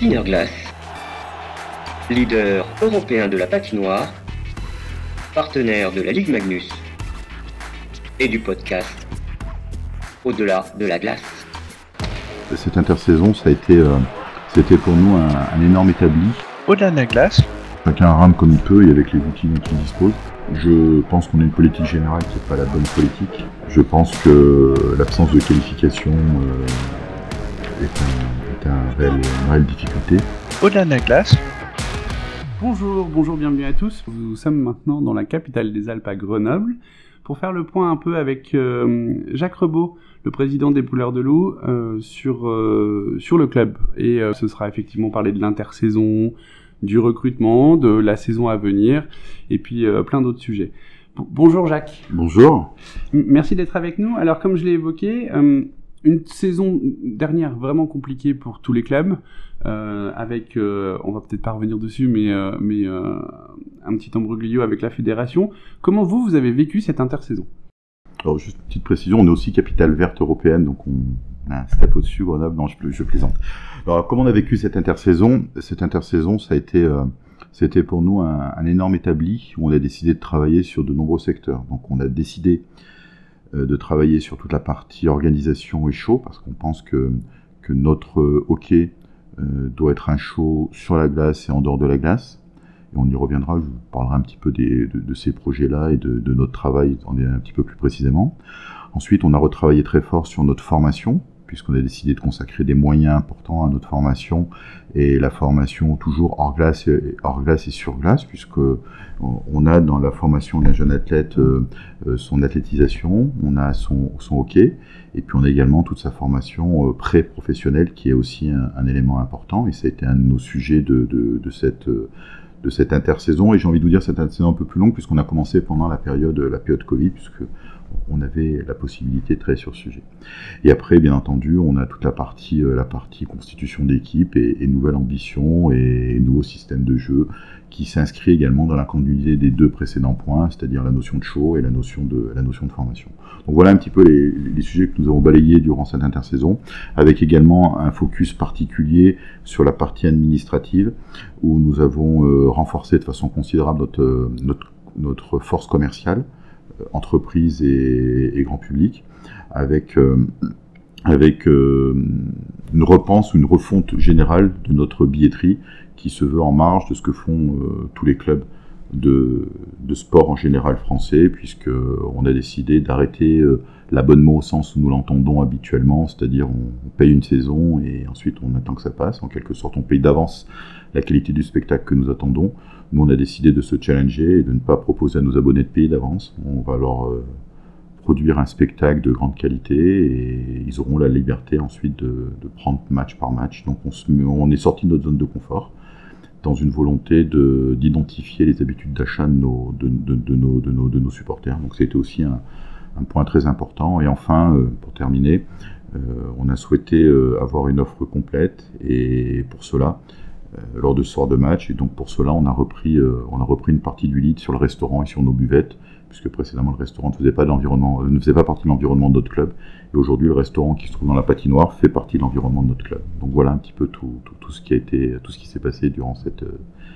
Glass, leader européen de la patinoire, partenaire de la Ligue Magnus et du podcast Au-delà de la glace. Cette intersaison, ça a été, euh, c'était pour nous un, un énorme établi. Au-delà de la glace, Chacun rame comme il peut et avec les outils dont il dispose. Je pense qu'on a une politique générale qui n'est pas la bonne politique. Je pense que l'absence de qualification euh, est, un, est un réel- une réelle difficulté. au-delà de la glace, Bonjour, bonjour, bienvenue à tous. Nous sommes maintenant dans la capitale des Alpes à Grenoble pour faire le point un peu avec euh, Jacques Rebaud, le président des Pouleurs de Loup, euh, sur, euh, sur le club. Et euh, ce sera effectivement parler de l'intersaison, du recrutement, de la saison à venir, et puis euh, plein d'autres sujets. Bon- bonjour Jacques. Bonjour. M- Merci d'être avec nous. Alors, comme je l'ai évoqué, euh, une saison dernière vraiment compliquée pour tous les clubs, euh, avec, euh, on va peut-être pas revenir dessus, mais, euh, euh, un petit embroglio avec la fédération. Comment vous, vous avez vécu cette intersaison? Alors juste une petite précision, on est aussi capitale verte européenne, donc on a un step au-dessus, Grenoble, non je, pla- je plaisante. Alors comment on a vécu cette intersaison? Cette intersaison, ça a été, euh, c'était pour nous un, un énorme établi où on a décidé de travailler sur de nombreux secteurs. Donc on a décidé euh, de travailler sur toute la partie organisation et show, parce qu'on pense que, que notre euh, hockey euh, doit être un show sur la glace et en dehors de la glace. Et on y reviendra, je vous parlerai un petit peu des, de, ces projets-là et de, de notre travail un petit peu plus précisément. Ensuite, on a retravaillé très fort sur notre formation, puisqu'on a décidé de consacrer des moyens importants à notre formation. Et la formation toujours hors glace et, hors glace et sur glace, puisque on on a dans la formation d'un jeune athlète euh, euh, son athlétisation, on a son, hockey, et puis on a également toute sa formation euh, pré-professionnelle qui est aussi un, élément important, et ça a été un de nos sujets de, cette euh, de cette intersaison. Et j'ai envie de vous dire cette intersaison un peu plus longue puisqu'on a commencé pendant la période la période Covid puisque on avait la possibilité de travailler sur ce sujet. Et après, bien entendu, on a toute la partie, euh, la partie constitution d'équipe et, nouvelle ambition et, nouveau système de jeu qui s'inscrit également dans la continuité des deux précédents points, c'est-à-dire la notion de show et la notion de, la notion de formation. Donc voilà un petit peu les, sujets que nous avons balayés durant cette intersaison, avec également un focus particulier sur la partie administrative, où nous avons euh, renforcé de façon considérable notre, euh, notre force commerciale, euh, entreprise et, grand public, avec, euh, avec euh, une repense ou une refonte générale de notre billetterie qui se veut en marge de ce que font tous les clubs de, de sport en général français, puisque on a décidé d'arrêter l'abonnement au sens où nous l'entendons habituellement, c'est-à-dire on, paye une saison et ensuite on attend que ça passe. En quelque sorte, on paye d'avance la qualité du spectacle que nous attendons. Nous, on a décidé de se challenger et de ne pas proposer à nos abonnés de payer d'avance. On va leur euh, produire un spectacle de grande qualité et ils auront la liberté ensuite de, prendre match par match. Donc on, est sorti de notre zone de confort dans une volonté de- d'identifier les habitudes d'achat de nos, de nos, de, nos, de nos supporters. Donc c'était aussi un, un point très important. Et enfin, euh, pour terminer, euh, on a souhaité euh, avoir une offre complète et pour cela, lors de ce soir de match, et donc pour cela, on a repris, une partie du lead sur le restaurant et sur nos buvettes, puisque précédemment le restaurant ne faisait pas, partie de l'environnement de notre club. Et aujourd'hui, le restaurant qui se trouve dans la patinoire fait partie de l'environnement de notre club. Donc voilà un petit peu tout, tout, tout ce qui qui s'est passé durant cette,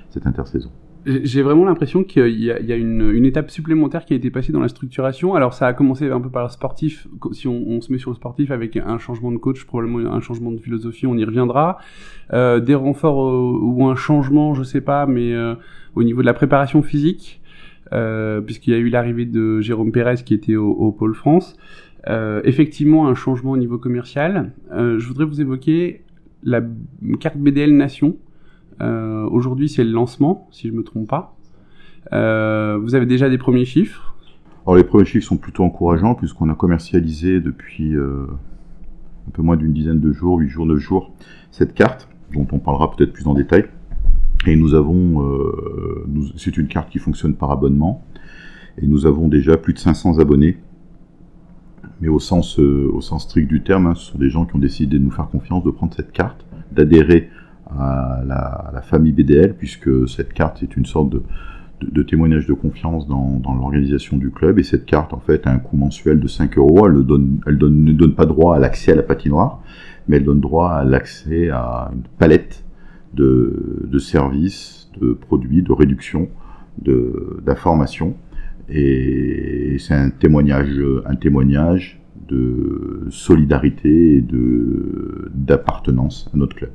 cette intersaison. J'ai vraiment l'impression qu'il y a, une, étape supplémentaire qui a été passée dans la structuration. Alors ça a commencé un peu par le sportif, si on, se met sur le sportif avec un changement de coach, probablement un changement de philosophie, on y reviendra. Euh, des renforts euh, ou un changement, je sais pas, mais euh, au niveau de la préparation physique, puisqu'il y a eu l'arrivée de Jérôme Pérez qui était au, Pôle France. Effectivement, un changement au niveau commercial. Je voudrais vous évoquer la carte BDL Nation. Euh, Aujourd'hui, c'est le lancement, si je me trompe pas. Euh, vous avez déjà des premiers chiffres? Alors les premiers chiffres sont plutôt encourageants puisqu'on a commercialisé depuis euh, un peu moins d'une dizaine de jours, 8 jours, 9 jours, cette carte dont on parlera peut-être plus en détail. Et nous avons, c'est une carte qui fonctionne par abonnement et nous avons déjà plus de 500 abonnés. Mais au sens, au sens strict du terme, hein, ce sont des gens qui ont décidé de nous faire confiance, de prendre cette carte, d'adhérer à la, famille BDL, puisque cette carte est une sorte de, de, témoignage de confiance dans, dans l'organisation du club. Et cette carte, en fait, a un coût mensuel de 5 euros. Elle, ne donne, elle donne, ne donne pas droit à l'accès à la patinoire, mais elle donne droit à l'accès à une palette de, de services, de produits, de réduction, d'informations. Et c'est un témoignage, un témoignage de solidarité et d'appartenance à notre club.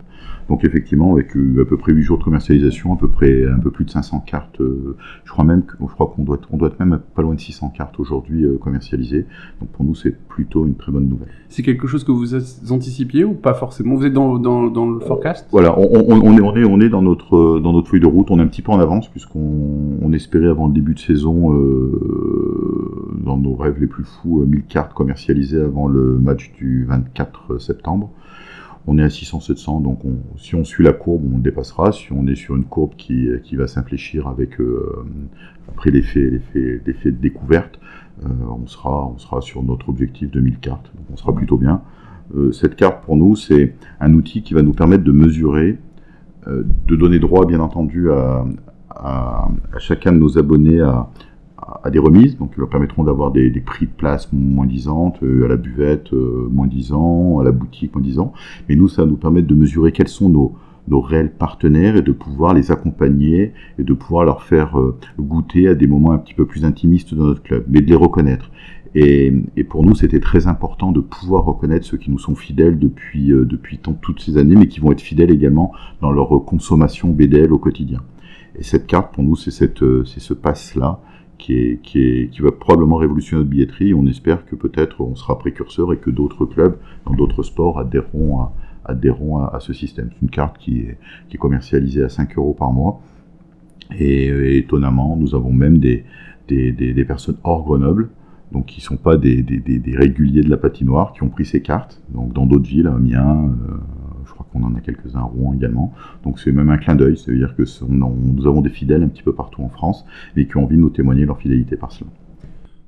Donc effectivement, avec euh, à peu près 8 jours de commercialisation, à peu près un peu plus de 500 cartes, euh, je crois même je crois qu'on doit, on doit être même pas loin de 600 cartes aujourd'hui euh, commercialisées. Donc pour nous, c'est plutôt une très bonne nouvelle. C'est quelque chose que vous anticipiez ou pas forcément? Vous êtes dans, dans, dans le forecast? Voilà, on, on, on, est, on, est, on est dans notre, dans notre feuille de route, on est un petit peu en avance puisqu'on on espérait avant le début de saison, euh, dans nos rêves les plus fous, 1000 cartes commercialisées avant le match du 24 septembre on est à 600-700, donc si on suit la courbe, on le dépassera. Si on est sur une courbe qui, qui va s'infléchir avec euh, après l'effet, l'effet, de découverte, euh, on, sera, on sera sur notre objectif de 1000 cartes. Donc on sera plutôt bien. Euh, cette carte, pour nous, c'est un outil qui va nous permettre de mesurer, de donner droit, bien entendu, à, à, à chacun de nos abonnés à, à des remises, donc qui leur permettront d'avoir des, prix de place moins disantes, euh, à la buvette euh, moins 10 ans, à la boutique moins 10 ans. Mais nous, ça va nous permettre de mesurer quels sont nos, nos réels partenaires et de pouvoir les accompagner et de pouvoir leur faire euh, goûter à des moments un petit peu plus intimistes dans notre club, mais de les reconnaître. Et, pour nous, c'était très important de pouvoir reconnaître ceux qui nous sont fidèles depuis, depuis toutes ces années, mais qui vont être fidèles également dans leur consommation BDL au quotidien. Et cette carte, pour nous, c'est ce passe-là qui, va probablement révolutionner notre billetterie. On espère que peut-être on sera précurseur et que d'autres clubs dans d'autres sports adhéreront à, à, ce système. C'est une carte qui est, commercialisée à 5 euros par mois. Et, étonnamment, nous avons même des, personnes hors Grenoble, donc qui ne sont pas des, réguliers de la patinoire, qui ont pris ces cartes, donc dans d'autres villes, Amiens, euh, on en a quelques-uns à Rouen également. Donc c'est même un clin d'œil, ça veut dire que nous avons des fidèles un petit peu partout en France, mais qui ont envie de nous témoigner leur fidélité par cela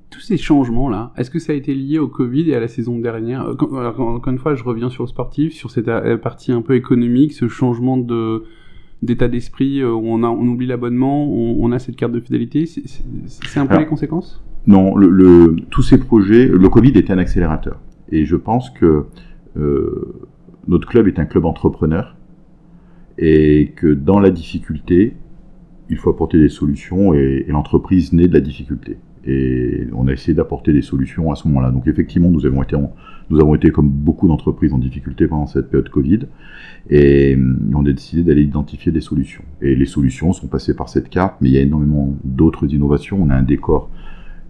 tous ces changements-là, est-ce que ça a été lié au Covid et à la saison dernière? Encore une fois, je reviens sur le sportif, sur cette euh, partie un peu économique, ce changement de d'état d'esprit euh, où on, a, on oublie l'abonnement, on, a cette carte de fidélité. C'est un peu les conséquences? Non, le, tous ces projets, le Covid était un accélérateur. Et je pense que euh, notre club est un club entrepreneur et que dans la difficulté, il faut apporter des solutions et, l'entreprise naît de la difficulté. Et on a essayé d'apporter des solutions à ce moment-là. Donc effectivement, nous avons été, nous avons été comme beaucoup d'entreprises en difficulté pendant cette période Covid, et on a décidé d'aller identifier des solutions. Et les solutions sont passées par cette carte, mais il y a énormément d'autres innovations. On a un décor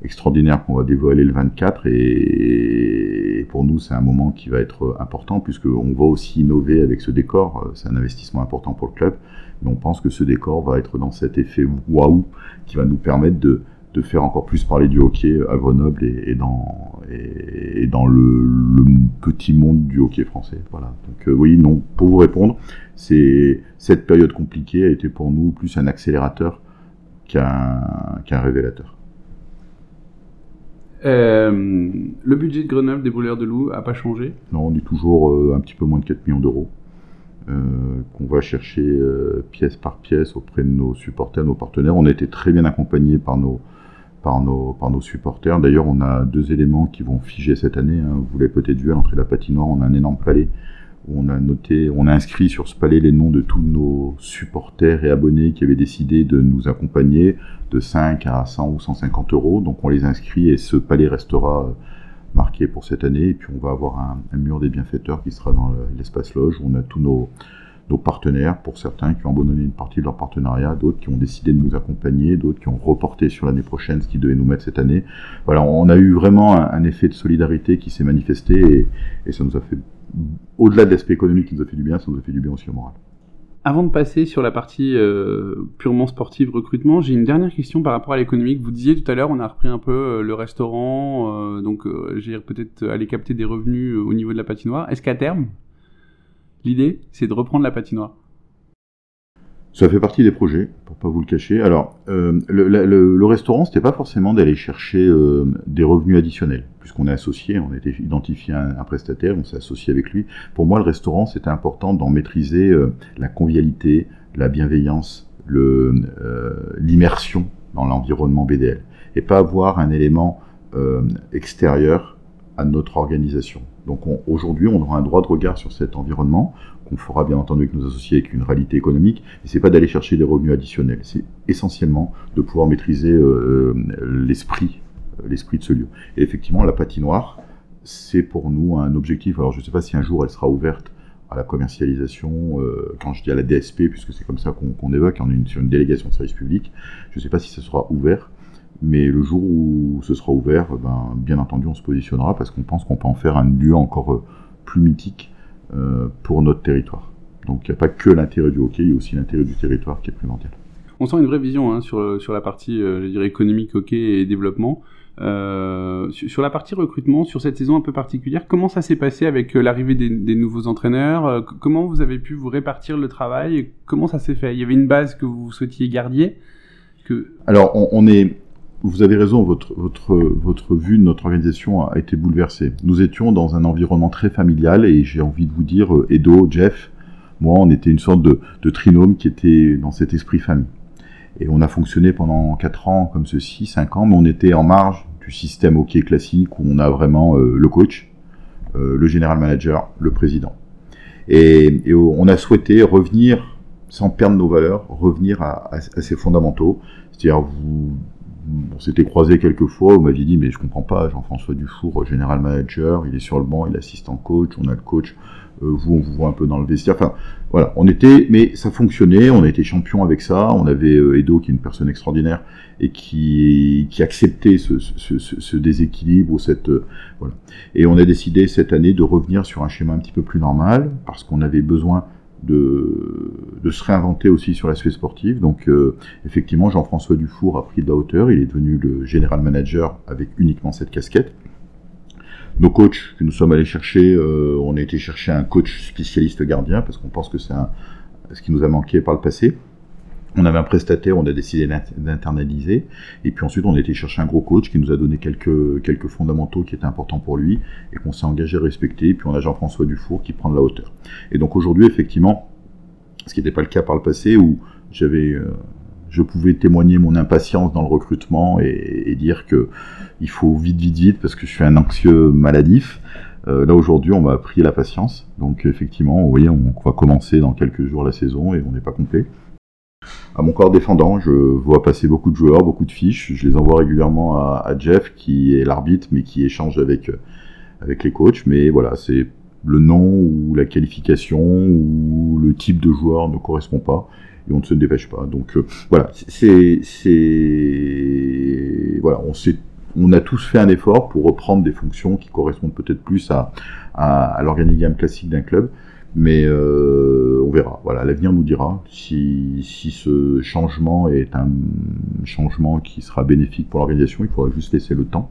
extraordinaire qu'on va dévoiler le 24 et, pour nous c'est un moment qui va être important puisqu'on va aussi innover avec ce décor, c'est un investissement important pour le club, mais on pense que ce décor va être dans cet effet waouh qui va nous permettre de, de, faire encore plus parler du hockey à Grenoble et, dans, et, dans le, petit monde du hockey français. Voilà. Donc euh, oui, non, pour vous répondre, c'est cette période compliquée a été pour nous plus un accélérateur qu'un qu'un révélateur. Euh, le budget de Grenoble des brûleurs de loups a pas changé? Non, on est toujours euh, un petit peu moins de 4 millions d'euros euh, qu'on va chercher pièce par pièce auprès de nos supporters, nos partenaires. On a été très bien accompagnés par nos, par nos, par nos supporters. D'ailleurs, on a deux éléments qui vont figer cette année. Hein. Vous l'avez peut-être vu à l'entrée de la patinoire, on a un énorme palais on a noté, on a inscrit sur ce palais les noms de tous nos supporters et abonnés qui avaient décidé de nous accompagner de 5 à 100 ou 150 euros. Donc on les inscrit et ce palais restera euh, marqué pour cette année. Et puis on va avoir un, mur des bienfaiteurs qui sera dans l'espace loge où on a tous nos, partenaires, pour certains qui ont abandonné une partie de leur partenariat, d'autres qui ont décidé de nous accompagner, d'autres qui ont reporté sur l'année prochaine ce qui devait nous mettre cette année. Voilà, on a eu vraiment un, effet de solidarité qui s'est manifesté et ça nous a fait au-delà de l'aspect économique qui nous a fait du bien, ça nous a fait du bien aussi au moral. Avant de passer sur la partie euh, purement sportive recrutement, j'ai une dernière question par rapport à l'économique. Vous disiez tout à l'heure, on a repris un peu euh, le restaurant, euh, donc j'ai peut-être aller capter des revenus au niveau de la patinoire. Est-ce qu'à terme, l'idée, c'est de reprendre la patinoire? Ça fait partie des projets, pour pas vous le cacher. Alors, euh, le, le, le, restaurant, c'était pas forcément d'aller chercher euh, des revenus additionnels, puisqu'on est associé, on a été identifié un, un prestataire, on s'est associé avec lui. Pour moi, le restaurant, c'était important d'en maîtriser euh, la convivialité, la bienveillance, l'immersion dans l'environnement BDL, et pas avoir un élément extérieur à notre organisation. Donc aujourd'hui, on aura un droit de regard sur cet environnement qu'on fera bien entendu avec nos associés avec une réalité économique. Et c'est pas d'aller chercher des revenus additionnels, c'est essentiellement de pouvoir maîtriser euh, l'esprit, l'esprit de ce lieu. Et effectivement, la patinoire, c'est pour nous un objectif. Alors je ne sais pas si un jour elle sera ouverte à la commercialisation, euh, quand je dis à la DSP, puisque c'est comme ça qu'on évoque, sur une délégation de service public, je ne sais pas si ce sera ouvert, mais le jour où ce sera ouvert, ben, bien entendu, on se positionnera parce qu'on pense qu'on peut en faire un lieu encore euh, plus mythique euh, pour notre territoire. Donc il n'y a pas que l'intérêt du hockey, il y a aussi l'intérêt du territoire qui est primordial. On sent une vraie vision hein, sur, sur la partie je dirais, économique, hockey et développement. Euh, sur la partie recrutement, sur cette saison un peu particulière, comment ça s'est passé avec euh, l'arrivée des, nouveaux entraîneurs euh, Comment vous avez pu vous répartir le travail Comment ça s'est fait? Il y avait une base que vous souhaitiez garder que... Alors, on, est. Vous avez raison, votre, votre, votre vue de notre organisation a été bouleversée. Nous étions dans un environnement très familial et j'ai envie de vous dire, Edo, Jeff, moi, on était une sorte de, de trinôme qui était dans cet esprit famille. Et on a fonctionné pendant 4 ans comme ceci, 5 ans, mais on était en marge du système hockey classique où on a vraiment euh, le coach, euh, le général manager, le président. Et, on a souhaité revenir, sans perdre nos valeurs, revenir à, à, ces fondamentaux. C'est-à-dire, vous, on s'était croisé quelques fois, vous m'aviez dit, mais je comprends pas, Jean-François Dufour, général manager, il est sur le banc, il est assistant coach, on a le coach, euh, vous, on vous voit un peu dans le vestiaire. Enfin, voilà, on était, mais ça fonctionnait, on a été champion avec ça. On avait euh, Edo, qui est une personne extraordinaire et qui, qui acceptait ce, ce, ce, ce déséquilibre ou cette, euh, voilà. Et on a décidé cette année de revenir sur un schéma un petit peu plus normal parce qu'on avait besoin de, se réinventer aussi sur l'aspect sportif. Donc, effectivement, Jean-François Dufour a pris de la hauteur. Il est devenu le général manager avec uniquement cette casquette nos coachs que nous sommes allés chercher, euh, on a été chercher un coach spécialiste gardien parce qu'on pense que c'est ce qui nous a manqué par le passé. On avait un prestataire, on a décidé d'internaliser. Et puis ensuite, on a été chercher un gros coach qui nous a donné quelques, quelques fondamentaux qui étaient importants pour lui et qu'on s'est engagé à respecter. Et puis on a Jean-François Dufour qui prend de la hauteur. Et donc aujourd'hui, effectivement, ce qui n'était pas le cas par le passé où j'avais, euh, je pouvais témoigner mon impatience dans le recrutement et, dire que il faut vite, vite, vite parce que je suis un anxieux maladif. Euh, là aujourd'hui, on m'a appris la patience. Donc effectivement, vous voyez, on, va commencer dans quelques jours la saison et on n'est pas complet. À mon corps défendant, je vois passer beaucoup de joueurs, beaucoup de fiches. Je les envoie régulièrement à, Jeff, qui est l'arbitre, mais qui échange avec, avec les coachs. Mais voilà, c'est le nom ou la qualification ou le type de joueur ne correspond pas et on ne se dépêche pas. Donc euh, voilà, c'est voilà, on a tous fait un effort pour reprendre des fonctions qui correspondent peut-être plus à, à, l'organigramme classique d'un club. Mais euh, on verra. Voilà, l'avenir nous dira si, si ce changement est un changement qui sera bénéfique pour l'organisation. Il faudra juste laisser le temps.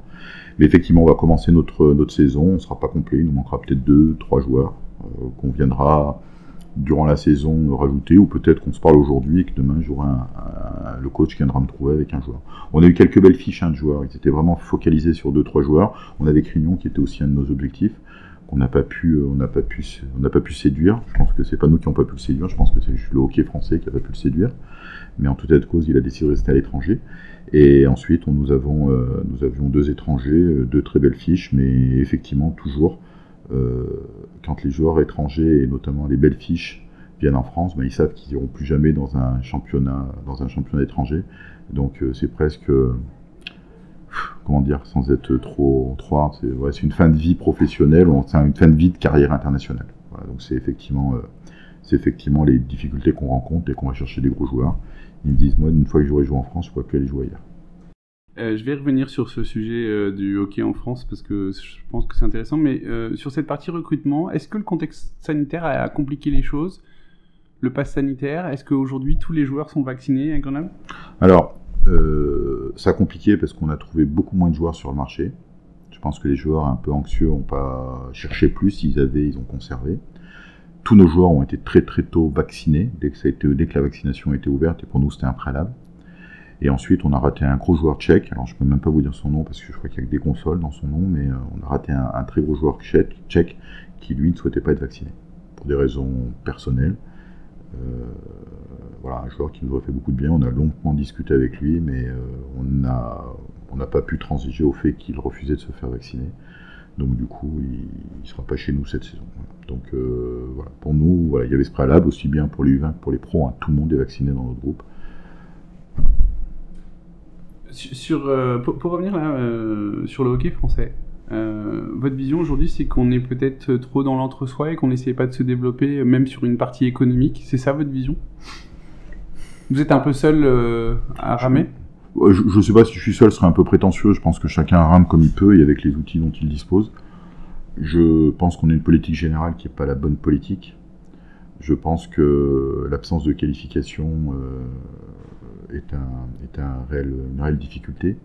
Mais effectivement, on va commencer notre, notre saison. On ne sera pas complet. Il nous manquera peut-être deux, trois joueurs euh, qu'on viendra durant la saison rajouter, ou peut-être qu'on se parle aujourd'hui et que demain j'aurai le coach viendra me trouver avec un joueur. On a eu quelques belles fiches hein, de joueurs, ils étaient vraiment focalisés sur deux trois joueurs. On avait Crignon qui était aussi un de nos objectifs on n'a pas pu, séduire. Je pense que c'est pas nous qui n'avons pas pu le séduire. Je pense que c'est le hockey français qui n'a pas pu le séduire. Mais en tout état de cause, il a décidé de rester à l'étranger. Et ensuite, euh, nous avions deux étrangers, euh, deux très belles fiches, mais effectivement toujours euh, quand les joueurs étrangers et notamment les belles fiches viennent en France, ben, ils savent qu'ils n'iront plus jamais dans un championnat, dans un championnat étranger. Donc c'est presque, comment dire, sans être trop, trop c'est ouais, une fin de vie professionnelle, c'est une fin de vie de carrière internationale. Voilà, donc c'est effectivement, euh, c'est effectivement les difficultés qu'on rencontre et qu'on va chercher des gros joueurs. Ils me disent, moi, une fois que j'aurai joué en France, je ne pourrais plus aller jouer ailleurs. Euh, je vais revenir sur ce sujet euh, du hockey en France parce que je pense que c'est intéressant. Mais euh, sur cette partie recrutement, est-ce que le contexte sanitaire a, compliqué les choses? Le pass sanitaire, est-ce qu'aujourd'hui tous les joueurs sont vaccinés à Grenoble? Alors, ça a compliqué parce qu'on a trouvé beaucoup moins de joueurs sur le marché. Je pense que les joueurs un peu anxieux n'ont pas cherché plus. Ils avaient, ils ont conservé. Tous nos joueurs ont été très très tôt vaccinés dès que, ça a été, dès que la vaccination a été ouverte et pour nous c'était un préalable. Et ensuite, on a raté un gros joueur tchèque. Alors, je peux même pas vous dire son nom parce que je crois qu'il y a que des consoles dans son nom, mais euh, on a raté un, très gros joueur tchèque, qui lui ne souhaitait pas être vacciné pour des raisons personnelles. Euh, voilà, un joueur qui nous aurait fait beaucoup de bien. On a longuement discuté avec lui, mais euh, on n'a on pas pu transiger au fait qu'il refusait de se faire vacciner. Donc du coup, il ne sera pas chez nous cette saison. Donc voilà, pour nous, voilà, il y avait ce préalable aussi bien pour les U20 que pour les pros. Hein. Tout le monde est vacciné dans notre groupe. Sur, pour, revenir là sur le hockey français, votre vision aujourd'hui, c'est qu'on est peut-être trop dans l'entre-soi et qu'on n'essaie pas de se développer, même sur une partie économique. C'est ça votre vision? Vous êtes un peu seul à ramer? Je ne sais pas si je suis seul, ce serait un peu prétentieux. Je pense que chacun rame comme il peut et avec les outils dont il dispose. Je pense qu'on a une politique générale qui n'est pas la bonne politique. Je pense que l'absence de qualification euh, est, un, un réel, une réelle difficulté.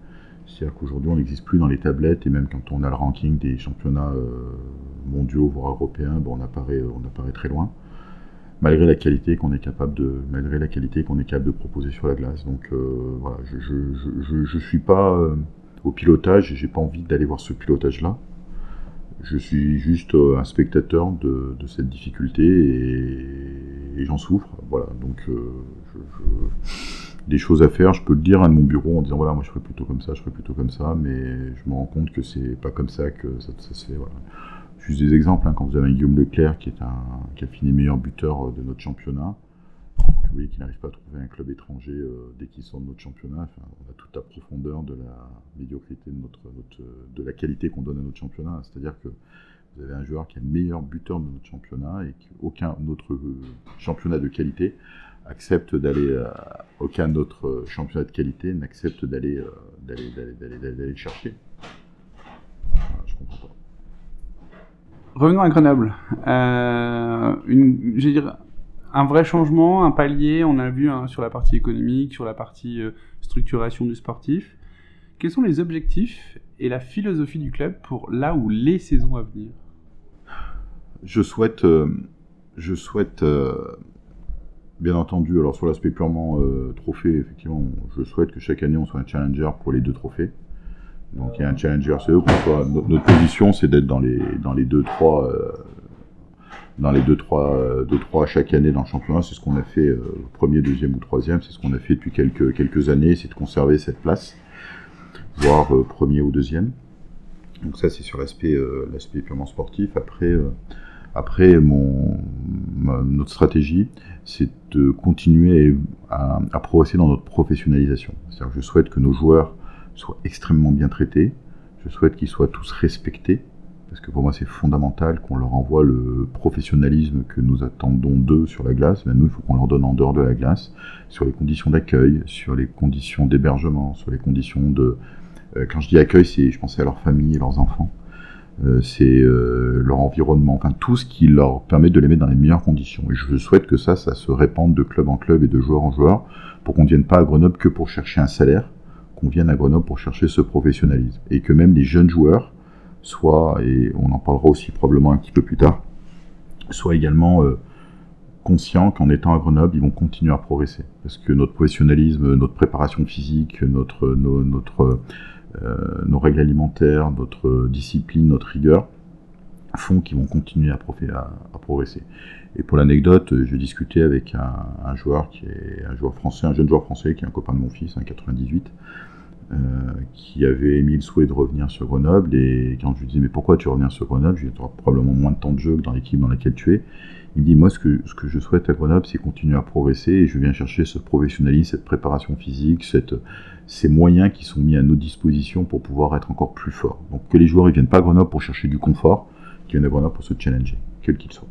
C'est-à-dire qu'aujourd'hui, on n'existe plus dans les tablettes et même quand on a le ranking des championnats euh, mondiaux, voire européens, bon, on, apparaît, on apparaît très loin malgré la qualité qu'on est capable de est capable de proposer sur la glace. Donc euh, voilà, je je, je, suis pas euh, au pilotage et j'ai pas envie d'aller voir ce pilotage là. Je suis juste euh, un spectateur de, de, cette difficulté et, j'en souffre. Voilà, donc des choses à faire, je peux le dire à mon bureau en disant voilà moi je ferais plutôt comme ça, je ferais plutôt comme ça, mais je me rends compte que c'est pas comme ça que ça, se fait. Voilà. Juste des exemples, hein, quand vous avez Guillaume Leclerc qui, est un, qui a fini meilleur buteur euh, de notre championnat, voyez qu'il n'arrive pas à trouver un club étranger euh, dès qu'il sort de notre championnat. on a toute la profondeur de la médiocrité de, notre, de la qualité qu'on donne à notre championnat. C'est-à-dire que vous avez un joueur qui est le meilleur buteur de notre championnat et qu'aucun autre euh, championnat de qualité accepte d'aller, aucun autre championnat de qualité n'accepte d'aller, d'aller, d'aller, d'aller, chercher. je comprends pas. Revenons à Grenoble. Euh, une, dire, un vrai changement, un palier, on a vu hein, sur la partie économique, sur la partie euh, structuration du sportif. Quels sont les objectifs et la philosophie du club pour là ou les saisons à venir? Je souhaite, euh, je souhaite bien entendu, alors sur l'aspect purement trophée, effectivement, je souhaite que chaque année on soit un challenger pour les deux trophées. Donc il y a un challenger CE. Notre, position, c'est d'être dans les dans les deux trois euh, dans les deux trois euh, deux trois chaque année dans le championnat. C'est ce qu'on a fait euh, premier, deuxième ou troisième. C'est ce qu'on a fait depuis quelques quelques années. C'est de conserver cette place, voire premier ou deuxième. Donc ça, c'est sur l'aspect l'aspect purement sportif. Après après, mon, notre stratégie, c'est de continuer à, progresser dans notre professionnalisation. C'est-à-dire je souhaite que nos joueurs soient extrêmement bien traités. Je souhaite qu'ils soient tous respectés, parce que pour moi c'est fondamental qu'on leur envoie le professionnalisme que nous attendons d'eux sur la glace. Mais nous, il faut qu'on leur donne en dehors de la glace, sur les conditions d'accueil, sur les conditions d'hébergement, sur les conditions de... Euh, quand je dis accueil, c'est je pensais à leur famille et leurs enfants. Euh, c'est euh, leur environnement, enfin tout ce qui leur permet de les mettre dans les meilleures conditions. Et je souhaite que ça, ça se répande de club en club et de joueur en joueur, pour qu'on ne vienne pas à Grenoble que pour chercher un salaire, qu'on vienne à Grenoble pour chercher ce professionnalisme. Et que même les jeunes joueurs soient, et on en parlera aussi probablement un petit peu plus tard, soient également euh, conscients qu'en étant à Grenoble, ils vont continuer à progresser. Parce que notre professionnalisme, notre préparation physique, notre, nos, euh, règles alimentaires, notre discipline, notre rigueur, font qu'ils vont continuer à, progresser. Et pour l'anecdote, je discutais avec un, joueur qui est un joueur français, un jeune joueur français qui est un copain de mon fils, un 98, euh, qui avait émis le souhait de revenir sur Grenoble. Et quand je lui disais, mais pourquoi tu reviens sur Grenoble? Je lui ai probablement moins de temps de jeu que dans l'équipe dans laquelle tu es. Il me dit, moi, ce que, je souhaite à Grenoble, c'est continuer à progresser et je viens chercher ce professionnalisme, cette préparation physique, ces moyens qui sont mis à nos dispositions pour pouvoir être encore plus forts. Donc que les joueurs ne viennent pas à Grenoble pour chercher du confort, qu'ils viennent à Grenoble pour se challenger, quel qu'il soit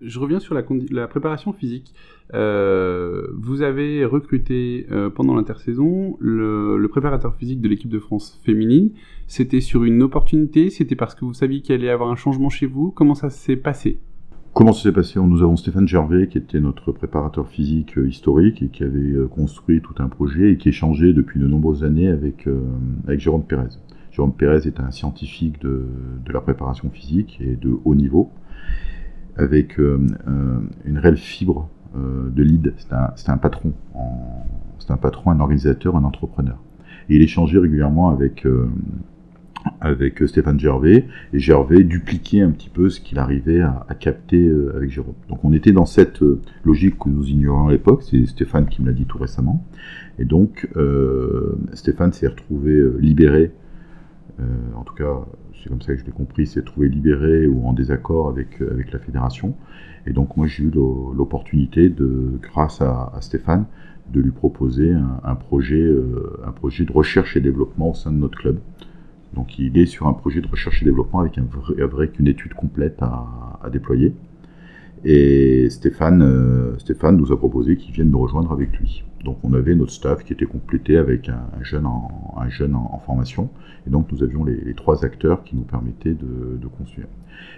je reviens sur la, la préparation physique. Euh, vous avez recruté euh, pendant l'intersaison le, le, préparateur physique de l'équipe de France féminine. C'était sur une opportunité C'était parce que vous saviez qu'il allait y avoir un changement chez vous Comment ça s'est passé? Comment ça s'est passé Nous avons Stéphane Gervais, qui était notre préparateur physique euh, historique et qui avait construit tout un projet et qui échangeait depuis de nombreuses années avec, avec Jérôme Pérez. Jérôme Pérez est un scientifique de, la préparation physique et de haut niveau avec euh, euh, une réelle fibre euh, de lead. C'est un, un, patron, c'est un patron, un organisateur, un entrepreneur. Et il échangeait régulièrement avec avec Stéphane Gervais, et Gervais dupliquait un petit peu ce qu'il arrivait à, capter avec Jérôme. Donc on était dans cette logique que nous ignorions à l'époque, c'est Stéphane qui me l'a dit tout récemment, et donc Stéphane s'est retrouvé libéré en tout cas, c'est comme ça que je l'ai compris, s'est trouvé libéré ou en désaccord avec, avec la fédération. Et donc moi j'ai eu l'opportunité de, grâce à, Stéphane, de lui proposer un, projet, un projet de recherche et développement au sein de notre club. Donc il est sur un projet de recherche et développement avec une étude complète à, déployer. Et Stéphane, euh, Stéphane nous a proposé qu'il vienne nous rejoindre avec lui. Donc on avait notre staff qui était complété avec un, jeune, en, formation. Et donc nous avions les, trois acteurs qui nous permettaient de, construire.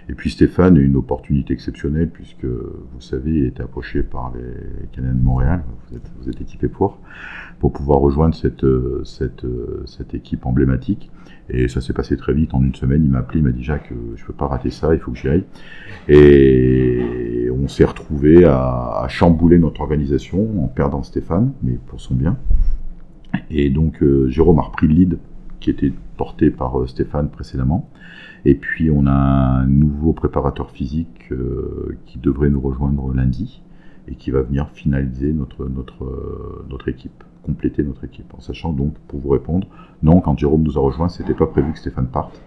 Et puis Stéphane a une opportunité exceptionnelle puisque, vous savez, il était approché par les Canadiens de Montréal. Vous êtes, vous êtes équipé pour pour pouvoir rejoindre cette, cette, cette équipe emblématique. Et ça s'est passé très vite. En une semaine, il m'a appelé, il m'a dit Jacques, je peux pas rater ça, il faut que j'y aille. Et on s'est retrouvé à, chambouler notre organisation en perdant Stéphane, mais pour son bien. Et donc euh, Jérôme a repris le lead qui était porté par euh, Stéphane précédemment. Et puis on a un nouveau préparateur physique euh, qui devrait nous rejoindre lundi et qui va venir finaliser notre équipe compléter notre équipe. En sachant donc, pour vous répondre, non, quand Jérôme nous a rejoint, c'était pas prévu que Stéphane parte.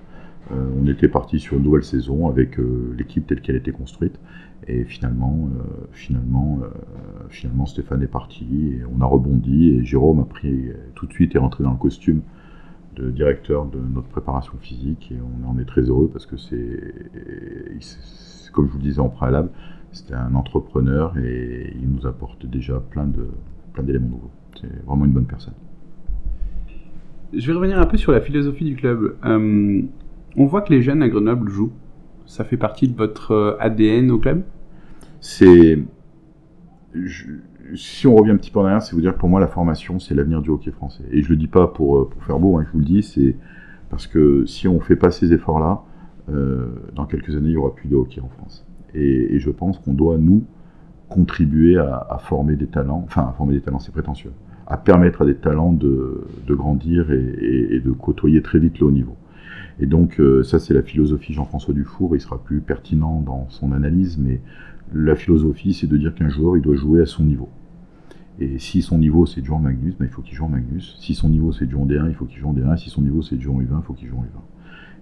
Euh, on était parti sur une nouvelle saison avec euh, l'équipe telle qu'elle était construite. Et finalement, euh, finalement, finalement, Stéphane est parti et on a rebondi. Et Jérôme a pris tout de suite est rentré dans le costume de directeur de notre préparation physique. Et on en est très heureux parce que c'est, comme je vous le disais en préalable, c'était un entrepreneur et il nous apporte déjà plein plein d'éléments nouveaux. C'est vraiment une bonne personne. Je vais revenir un peu sur la philosophie du club. Euh, on voit que les jeunes à Grenoble jouent. Ça fait partie de votre euh, ADN au club? C'est. Si on revient un petit peu en arrière, c'est vous dire que pour moi, la formation, c'est l'avenir du hockey français. Et je le dis pas pour, euh, pour faire beau, hein, je vous le dis, c'est parce que si on ne fait pas ces efforts-là, dans quelques années, il n'y aura plus de hockey en France. Et, je pense qu'on doit, nous, contribuer à, former des talents, enfin, à former des talents, c'est prétentieux, à permettre à des talents de, grandir et, de côtoyer très vite le haut niveau. Et donc, euh, ça, c'est la philosophie Jean-François Dufour. Il sera plus pertinent dans son analyse, mais la philosophie, c'est de dire qu'un joueur, il doit jouer à son niveau. Et si son niveau, c'est de Magnus, ben, il faut qu'il joue en Magnus. Si son niveau, c'est de jouer en D1, il faut qu'il joue en D1. Si son niveau, c'est de jouer en U20, il faut qu'il joue en U20.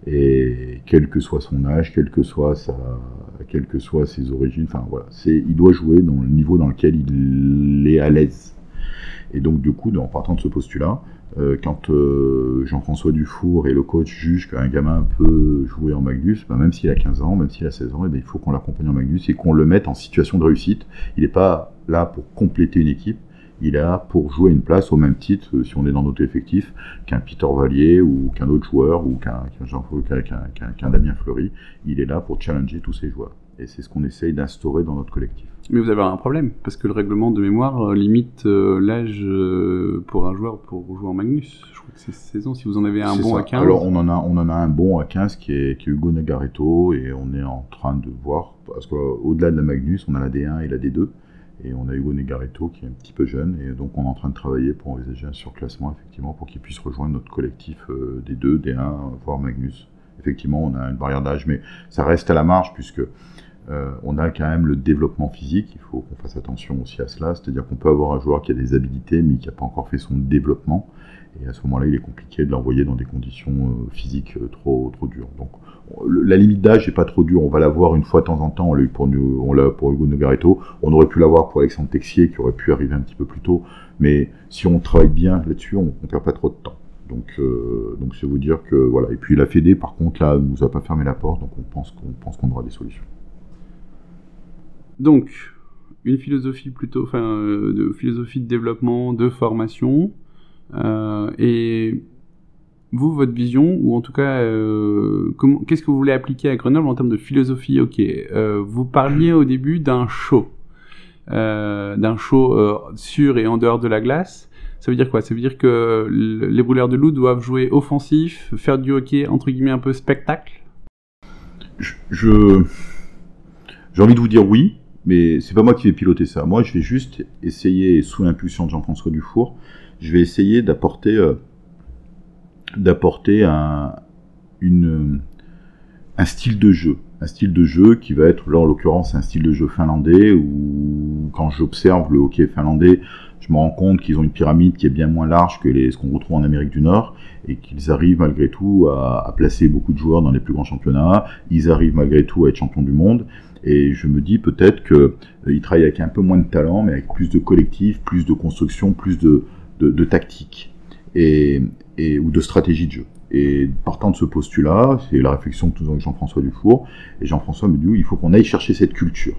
Et quel que soit son âge, quel que soit que soient ses origines, il doit jouer dans le niveau dans lequel il est à l'aise. Et donc, du coup, en partant de ce postulat, euh, quand euh, Jean-François Dufour et le coach jugent qu'un gamin peut jouer en Magnus, ben, même s'il a 15 ans, même s'il a 16 ans, eh ben, il faut qu'on l'accompagne en Magnus et qu'on le mette en situation de réussite. Il n'est pas là pour compléter une équipe, il est là pour jouer une place au même titre, euh, si on est dans notre effectif, qu'un Peter Vallier ou qu'un autre joueur ou qu'un qu'un Damien Fleury. Il est là pour challenger tous ces joueurs. Et c'est ce qu'on essaye d'instaurer dans notre collectif. Mais vous avez un problème, parce que le règlement de mémoire euh, limite euh, l'âge pour un joueur pour jouer en Magnus. Je crois que c'est saison, si vous en avez un bon à 15. Alors on en, a, on en a un bon à 15 qui est, qui est Hugo Nagareto, et on est en train de voir, parce qu'au-delà de la Magnus, on a la D1 et la D2, et on a Hugo Negareto qui est un petit peu jeune, et donc on est en train de travailler pour envisager un surclassement, effectivement, pour qu'il puisse rejoindre notre collectif D2, D1, voire Magnus. Effectivement, on a une barrière d'âge, mais ça reste à la marge, puisque euh, on a quand même le développement physique, il faut qu'on fasse attention aussi à cela, c'est-à-dire qu'on peut avoir un joueur qui a des habilités mais qui n'a pas encore fait son développement, et à ce moment-là il est compliqué de l'envoyer dans des conditions euh, physiques euh, trop, trop dures. Donc la limite d'âge n'est pas trop dure, on va l'avoir une fois de temps en temps, on l'a eu pour, on pour Hugo Nogareto, on aurait pu l'avoir pour Alexandre Texier qui aurait pu arriver un petit peu plus tôt, mais si on travaille bien là-dessus, on ne perd pas trop de temps. Donc, donc c'est vous dire que voilà. Et puis la Fédé, par contre, là, nous a pas fermé la porte, donc on pense qu'on pense qu'on aura des solutions. Donc, une philosophie plutôt, enfin, euh, de philosophie de développement, de formation, euh, et vous, votre vision, ou en tout cas, euh, qu'est-ce que vous voulez appliquer à Grenoble en termes de philosophie? Ok, vous parliez au début d'un show, d'un show sur et en dehors de la glace. Ça veut dire quoi? Ça veut dire que les brûleurs de loup doivent jouer offensif, faire du hockey entre guillemets un peu spectacle? Je j'ai envie de vous dire oui, mais c'est pas moi qui vais piloter ça. Moi, je vais juste essayer, sous l'impulsion de Jean-François Dufour, je vais essayer d'apporter euh, d'apporter un, une, un style de jeu. Un style de jeu qui va être, là en l'occurrence, un style de jeu finlandais où quand j'observe le hockey finlandais, je me rends compte qu'ils ont une pyramide qui est bien moins large que les, ce qu'on retrouve en Amérique du Nord et qu'ils arrivent malgré tout à, placer beaucoup de joueurs dans les plus grands championnats. Ils arrivent malgré tout à être champions du monde. Et je me dis peut-être qu'ils euh, travaillent avec un peu moins de talent, mais avec plus de collectif, plus de construction, plus de, de, de tactique et, et, ou de stratégie de jeu. Et partant de ce postulat, c'est la réflexion que nous avons avec Jean-François Dufour, et Jean-François me dit il faut qu'on aille chercher cette culture.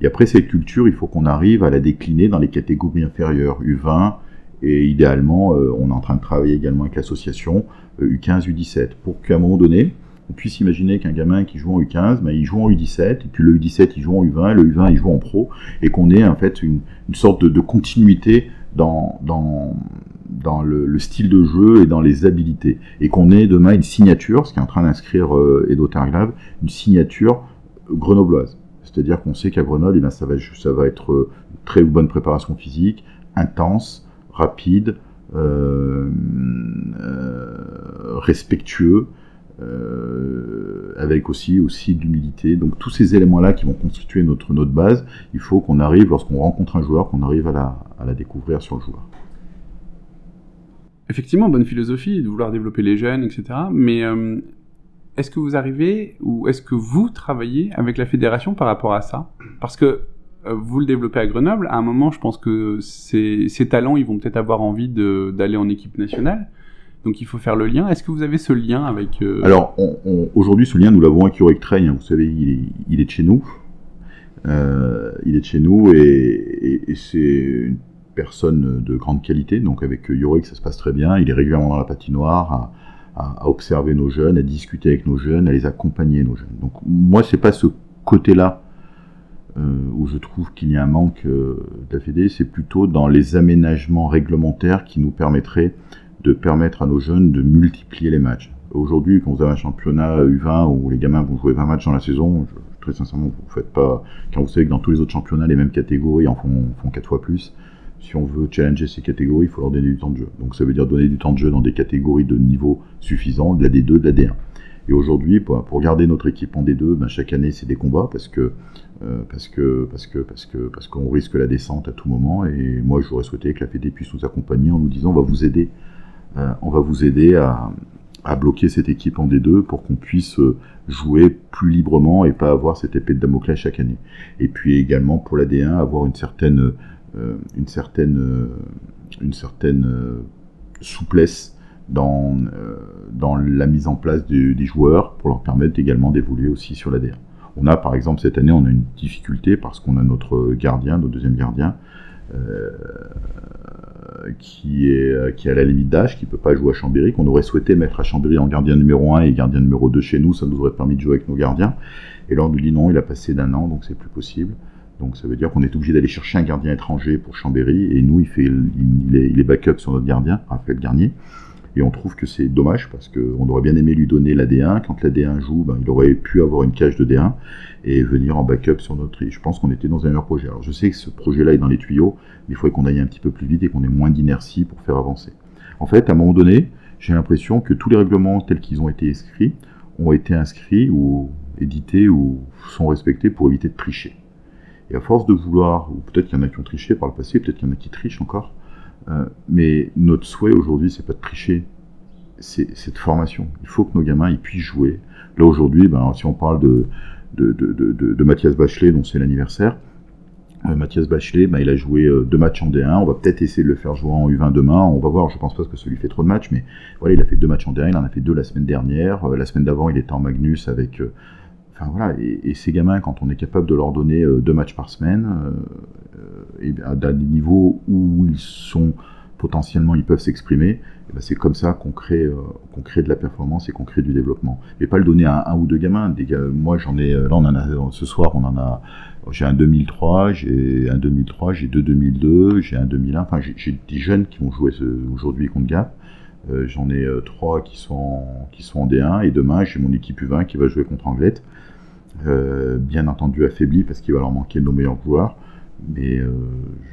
Et après cette culture, il faut qu'on arrive à la décliner dans les catégories inférieures, U20, et idéalement, euh, on est en train de travailler également avec l'association euh, U15, U17, pour qu'à un moment donné, on puisse imaginer qu'un gamin qui joue en U15, ben, il joue en U17, et puis le U17 il joue en U20, le U20 il joue en pro, et qu'on ait en fait une, une sorte de, de continuité dans, dans, dans le, le, style de jeu et dans les habilités. Et qu'on ait demain une signature, ce qui est en train d'inscrire euh, Edo Terglav, une signature grenobloise. C'est-à-dire qu'on sait qu'à Grenoble, eh bien, ça, va, être euh, très bonne préparation physique, intense, rapide, euh, euh, respectueux, avec aussi aussi d'humilité. Donc tous ces éléments-là qui vont constituer notre notre base, il faut qu'on arrive lorsqu'on rencontre un joueur, qu'on arrive à la, à la découvrir sur le joueur. Effectivement, bonne philosophie de vouloir développer les jeunes, etc. Mais euh, est-ce que vous arrivez ou est-ce que vous travaillez avec la fédération par rapport à ça? Parce que euh, vous le développez à Grenoble, à un moment, je pense que ces, talents, ils vont peut-être avoir envie d'aller en équipe nationale. Donc il faut faire le lien. Est-ce que vous avez ce lien avec euh... Alors aujourd'hui, ce lien, nous l'avons avec Yorick Train. Vous savez, il est, de chez nous. Il est de chez nous et, c'est personne de grande qualité. Donc avec Yorick, ça se passe très bien. Il est régulièrement dans la patinoire à, observer nos jeunes, à discuter avec nos jeunes, à les accompagner nos jeunes. Donc moi, c'est pas ce côté-là euh, où je trouve qu'il y a un manque euh, c'est plutôt dans les aménagements réglementaires qui nous permettraient de permettre à nos jeunes de multiplier les matchs. Aujourd'hui, quand vous avez un championnat U20 où les gamins vont jouer 20 matchs dans la saison, très sincèrement, vous faites pas. Quand vous savez que dans tous les autres championnats, les mêmes catégories en font, font 4 fois plus, si on veut challenger ces catégories, il faut leur donner du temps de jeu. Donc ça veut dire donner du temps de jeu dans des catégories de niveau suffisant, de la D2, de la D1. Et aujourd'hui, pour, garder notre équipe en D2, ben chaque année c'est des combats parce que euh, parce que parce que parce que parce qu'on risque la descente à tout moment. Et moi, j'aurais souhaité que la Fédé puisse nous accompagner en nous disant on va vous aider, euh, on va vous aider à, bloquer cette équipe en D2 pour qu'on puisse euh, jouer plus librement et pas avoir cette épée de Damoclès chaque année. Et puis également pour la D1 avoir une certaine une certaine euh, une certaine souplesse dans, euh, dans la mise en place de, des joueurs pour leur permettre également d'évoluer aussi sur l'ADR. On a par exemple cette année on a une difficulté parce qu'on a notre gardien, notre deuxième gardien, euh, qui est qui est à la limite d'âge, qui peut pas jouer à Chambéry, qu'on aurait souhaité mettre à Chambéry en gardien numéro 1 et gardien numéro 2 chez nous, ça nous aurait permis de jouer avec nos gardiens. Et là on nous dit non, il a passé d'un an, donc c'est plus possible. Donc ça veut dire qu'on est obligé d'aller chercher un gardien étranger pour Chambéry, et nous il fait il, est, il est backup sur notre gardien, Raphaël Garnier. Et on trouve que c'est dommage parce qu'on aurait bien aimé lui donner la D1. Quand la D1 joue, ben, il aurait pu avoir une cage de D1 et venir en backup sur notre. Je pense qu'on était dans un meilleur projet. Alors je sais que ce projet-là est dans les tuyaux, mais il faudrait qu'on aille un petit peu plus vite et qu'on ait moins d'inertie pour faire avancer. En fait, à un moment donné, j'ai l'impression que tous les règlements tels qu'ils ont été inscrits ont été inscrits ou édités ou sont respectés pour éviter de tricher. À force de vouloir, ou peut-être qu'il y en a qui ont triché par le passé, peut-être qu'il y en a qui trichent encore, euh, mais notre souhait aujourd'hui, c'est pas de tricher, c'est cette formation. Il faut que nos gamins ils puissent jouer. Là aujourd'hui, ben, si on parle de, de, de, de, de Mathias Bachelet, dont c'est l'anniversaire, euh, Mathias Bachelet, ben, il a joué euh, deux matchs en D1. On va peut-être essayer de le faire jouer en U20 demain. On va voir. Je pense pas que ça lui fait trop de matchs, mais voilà, il a fait deux matchs en D1. Il en a fait deux la semaine dernière. La semaine d'avant, il était en Magnus avec. Euh, enfin voilà. Et, ces gamins, quand on est capable de leur donner euh, deux matchs par semaine, et à des niveaux où ils sont potentiellement ils peuvent s'exprimer, ben c'est comme ça qu'on crée, euh, qu'on crée de la performance et qu'on crée du développement. Et pas le donner à un, ou deux gamins. Moi j'en ai, là on en a, ce soir on en a, j'ai un 2003, j'ai un 2003, j'ai deux 2002, j'ai un 2001. Enfin j'ai des jeunes qui vont jouer aujourd'hui contre Gap. Euh, j'en ai euh, trois qui sont qui sont en D1 et demain j'ai mon équipe U20 qui va jouer contre Anglette. Euh, bien entendu affaibli parce qu'il va leur manquer nos meilleurs joueurs mais euh,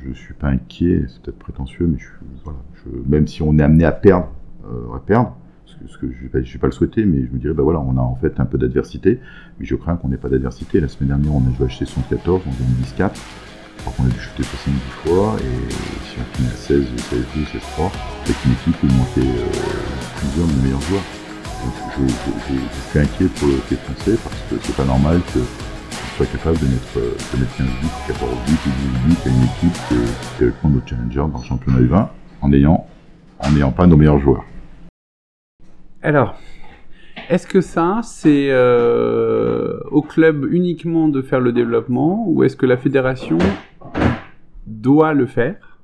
je suis pas inquiet, c'est peut-être prétentieux, mais voilà, même si on est amené à perdre, euh, à perdre, ce que, je ne vais pas le souhaiter, mais je me dirais, bah voilà, on a en fait un peu d'adversité, mais je crains qu'on n'ait pas d'adversité. La semaine dernière, on a joué à HC 74, on gagne 10-4. crois qu'on a dû shooter 70 fois, et si on finit à 16, 16 2, 16 3, avec une équipe où manquait plusieurs de nos meilleurs joueurs. Je, suis inquiet pour le hockey français parce que c'est pas normal que soit capable de mettre, de mettre 15 buts, 14 buts ou 18 buts à une équipe qui est challenger dans le championnat U20 en ayant, en n'ayant pas nos meilleurs joueurs. Alors, est-ce que ça, c'est euh, au club uniquement de faire le développement ou est-ce que la fédération doit le faire?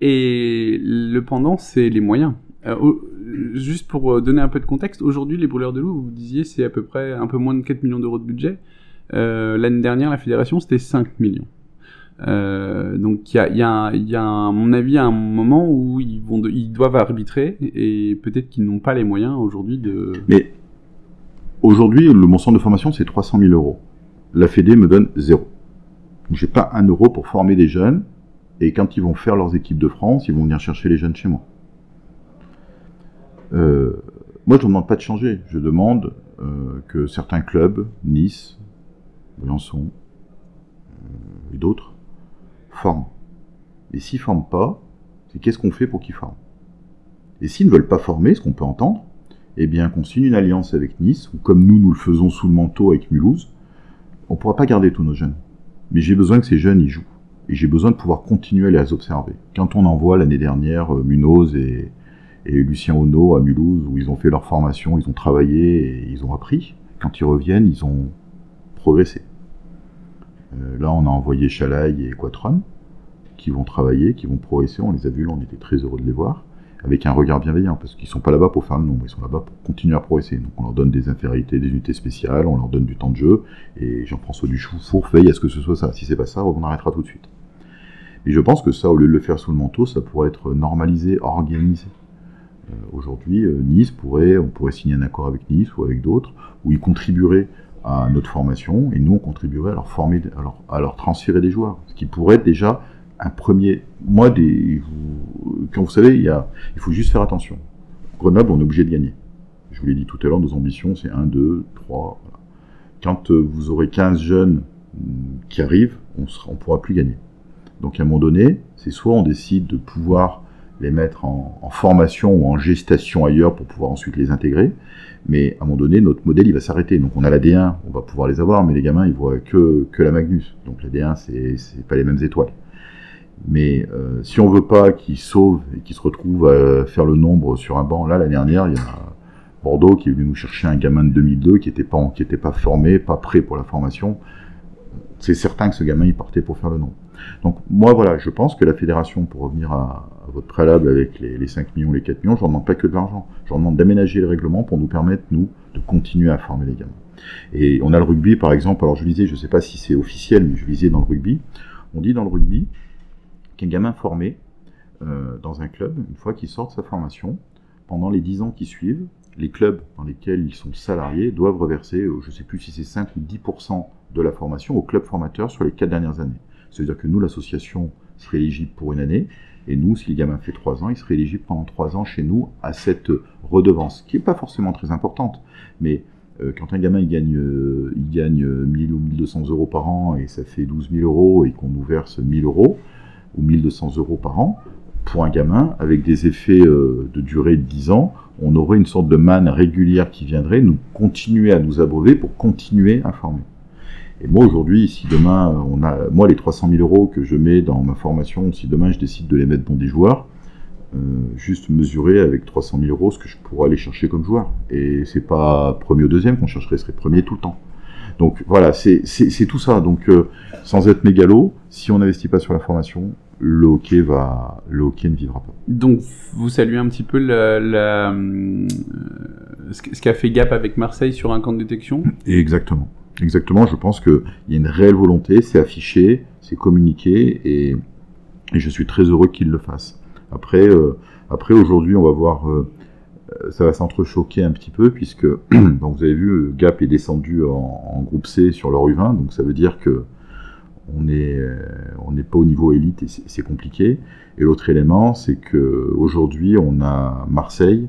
Et le pendant, c'est les moyens. Euh, juste pour donner un peu de contexte, aujourd'hui, les brûleurs de loups, vous disiez, c'est à peu près un peu moins de 4 millions d'euros de budget. Euh, L'année dernière, la fédération, c'était 5 millions. Euh, donc il y a, y, a, y a, à mon avis, un moment où ils, vont ils doivent arbitrer et peut-être qu'ils n'ont pas les moyens aujourd'hui de... Mais aujourd'hui, le mon centre de formation, c'est 300 000 euros. La Fédé me donne zéro. J'ai pas un euro pour former des jeunes et quand ils vont faire leurs équipes de France, ils vont venir chercher les jeunes chez moi. Euh, moi, je ne demande pas de changer. Je demande euh, que certains clubs, Nice, Briançon euh, et d'autres, forment. Et s'ils ne forment pas, c'est qu'est-ce qu'on fait pour qu'ils forment? Et s'ils ne veulent pas former, ce qu'on peut entendre, eh bien qu'on signe une alliance avec Nice, ou comme nous, nous le faisons sous le manteau avec Mulhouse, on ne pourra pas garder tous nos jeunes. Mais j'ai besoin que ces jeunes y jouent. Et j'ai besoin de pouvoir continuer à les observer. Quand on envoie l'année dernière euh, Munoz et, et Lucien Ono à Mulhouse, où ils ont fait leur formation, ils ont travaillé et ils ont appris, quand ils reviennent, ils ont progressé. Euh, là, on a envoyé Chalaï et Quatron, qui vont travailler, qui vont progresser. On les a vus, on était très heureux de les voir, avec un regard bienveillant, parce qu'ils sont pas là-bas pour faire le nombre, ils sont là-bas pour continuer à progresser. Donc on leur donne des infériorités, des unités spéciales, on leur donne du temps de jeu, et Jean-François Duchour veille à ce que ce soit ça. Si c'est pas ça, on arrêtera tout de suite. Et je pense que ça, au lieu de le faire sous le manteau, ça pourrait être normalisé, organisé. Euh, Aujourd'hui, euh, Nice pourrait, on pourrait signer un accord avec Nice ou avec d'autres, où ils contribueraient à notre formation, et nous, on contribuerait à leur, former, à leur, transférer des joueurs. Ce qui pourrait être déjà un premier... Moi, vous, quand vous savez, il, faut juste faire attention. Grenoble, on est obligé de gagner. Je vous l'ai dit tout à l'heure, nos ambitions, c'est 1, 2, 3... Voilà. Quand euh, vous aurez 15 jeunes qui arrivent, on ne pourra plus gagner. Donc à un moment donné, c'est soit on décide de pouvoir les mettre en, formation ou en gestation ailleurs pour pouvoir ensuite les intégrer. Mais à un moment donné, notre modèle, il va s'arrêter. Donc on a la D1, on va pouvoir les avoir, mais les gamins, ils voient que, que la Magnus. Donc la D1, c'est, pas les mêmes étoiles. Mais euh, si on veut pas qu'ils sauvent et qu'ils se retrouvent à faire le nombre sur un banc, là, l'année dernière, il y a Bordeaux qui est venu nous chercher un gamin de 2002 qui était pas, qui était pas formé, pas prêt pour la formation. C'est certain que ce gamin, il partait pour faire le nombre. Donc moi, voilà, je pense que la fédération, pour revenir à, votre préalable avec les, les, 5 millions, les 4 millions, je ne demande pas que de l'argent. Je leur demande d'aménager les règlements pour nous permettre, nous, de continuer à former les gamins. Et on a le rugby, par exemple, alors je lisais, je ne sais pas si c'est officiel, mais je lisais dans le rugby, on dit dans le rugby qu'un gamin formé euh, dans un club, une fois qu'il sort de sa formation, pendant les 10 ans qui suivent, les clubs dans lesquels ils sont salariés doivent reverser, euh, je ne sais plus si c'est 5 ou 10% de la formation au club formateur sur les 4 dernières années. C'est-à-dire que nous, l'association serait éligible pour une année, et nous, si le gamin fait 3 ans, il serait éligible pendant 3 ans chez nous à cette redevance, qui n'est pas forcément très importante, mais euh, quand un gamin il gagne, euh, il gagne 1000 ou 1200 euros par an et ça fait 12 000 euros et qu'on nous verse 1000 euros ou 1200 euros par an, pour un gamin, avec des effets euh, de durée de 10 ans, on aurait une sorte de manne régulière qui viendrait nous continuer à nous abreuver pour continuer à former. Et moi aujourd'hui, si demain on a, moi les 300 000 euros que je mets dans ma formation, si demain je décide de les mettre dans des joueurs, euh, juste mesurer avec 300 000 euros ce que je pourrais aller chercher comme joueur. Et c'est pas premier ou deuxième qu'on chercherait, ce serait premier tout le temps. Donc voilà, c'est tout ça. Donc euh, sans être mégalo, si on n'investit pas sur la formation, le hockey va, le hockey ne vivra pas. Donc vous saluez un petit peu la, la, euh, ce qu'a fait Gap avec Marseille sur un camp de détection? Exactement. Exactement, je pense qu'il y a une réelle volonté, c'est affiché, c'est communiqué, et, je suis très heureux qu'ils le fassent. Après, euh, après aujourd'hui, on va voir, euh, ça va s'entrechoquer un petit peu, puisque, donc vous avez vu, Gap est descendu en, groupe C sur leur U20, donc ça veut dire que on n'est on pas au niveau élite et c'est compliqué. Et l'autre élément, c'est que aujourd'hui, on a Marseille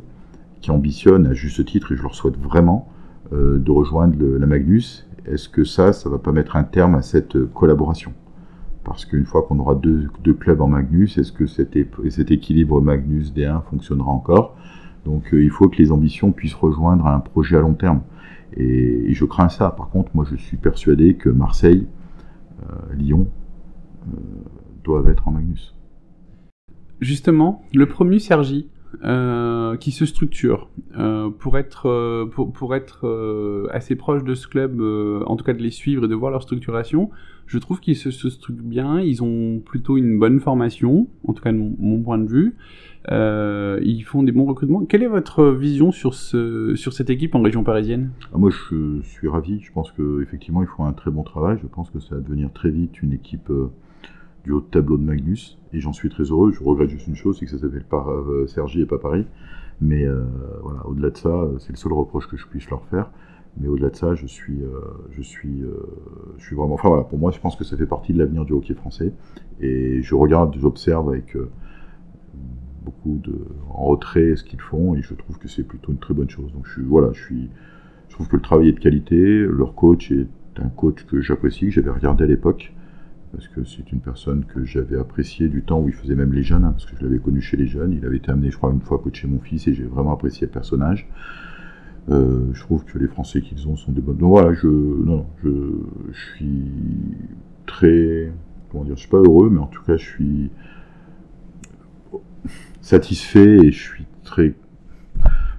qui ambitionne à juste titre, et je leur souhaite vraiment, euh, de rejoindre la Magnus est-ce que ça, ça va pas mettre un terme à cette collaboration? Parce qu'une fois qu'on aura deux, clubs en Magnus, est-ce que cet, équilibre Magnus D1 fonctionnera encore? Donc euh, il faut que les ambitions puissent rejoindre un projet à long terme. Et, je crains ça. Par contre, moi je suis persuadé que Marseille, euh, Lyon euh, doivent être en Magnus. Justement, le premier Sergi, euh, qui se structure euh, pour être euh, pour, pour, être assez proche de ce club, en tout cas de les suivre et de voir leur structuration. Je trouve qu'ils se, structurent bien. Ils ont plutôt une bonne formation, en tout cas de mon, point de vue. ils font des bons recrutements. Quelle est votre vision sur ce sur cette équipe en région parisienne? Ah, Moi, je suis ravi. Je pense que effectivement, ils font un très bon travail. Je pense que ça va devenir très vite une équipe du haut de tableau de Magnus, et j'en suis très heureux. Je regrette juste une chose, c'est que ça s'appelle pas euh, Sergi et pas Paris. Mais euh, voilà, au-delà de ça, euh, c'est le seul reproche que je puisse leur faire. Mais au-delà de ça, je suis, euh, je suis, je suis vraiment. Enfin voilà, pour moi, je pense que ça fait partie de l'avenir du hockey français. Et je regarde, j'observe avec beaucoup de en retrait ce qu'ils font, et je trouve que c'est plutôt une très bonne chose. Donc je suis, voilà, je suis, je trouve que le travail est de qualité. Leur coach est un coach que j'apprécie, que j'avais regardé à l'époque parce que c'est une personne que j'avais appréciée du temps où il faisait même les jeunes, hein, parce que je l'avais connu chez les jeunes. Il avait été amené, je crois, une fois coacher mon fils et j'ai vraiment apprécié le personnage. Euh, je trouve que les Français qu'ils ont sont des bonnes. Donc voilà, je, non, je, suis très, comment dire, je suis pas heureux, mais en tout cas, je suis satisfait et je suis très.